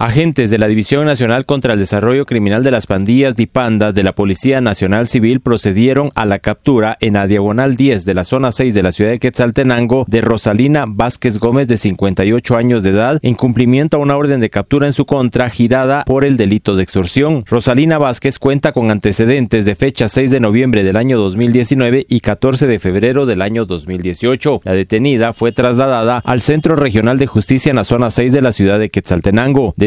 Agentes de la División Nacional contra el Desarrollo Criminal de las Pandillas DIPANDA de la Policía Nacional Civil procedieron a la captura en la diagonal 10 de la zona 6 de la ciudad de Quetzaltenango de Rosalina Vázquez Gómez de 58 años de edad en cumplimiento a una orden de captura en su contra girada por el delito de extorsión. Rosalina Vázquez cuenta con antecedentes de fecha 6 de noviembre del año 2019 y 14 de febrero del año 2018. La detenida fue trasladada al Centro Regional de Justicia en la zona 6 de la ciudad de Quetzaltenango.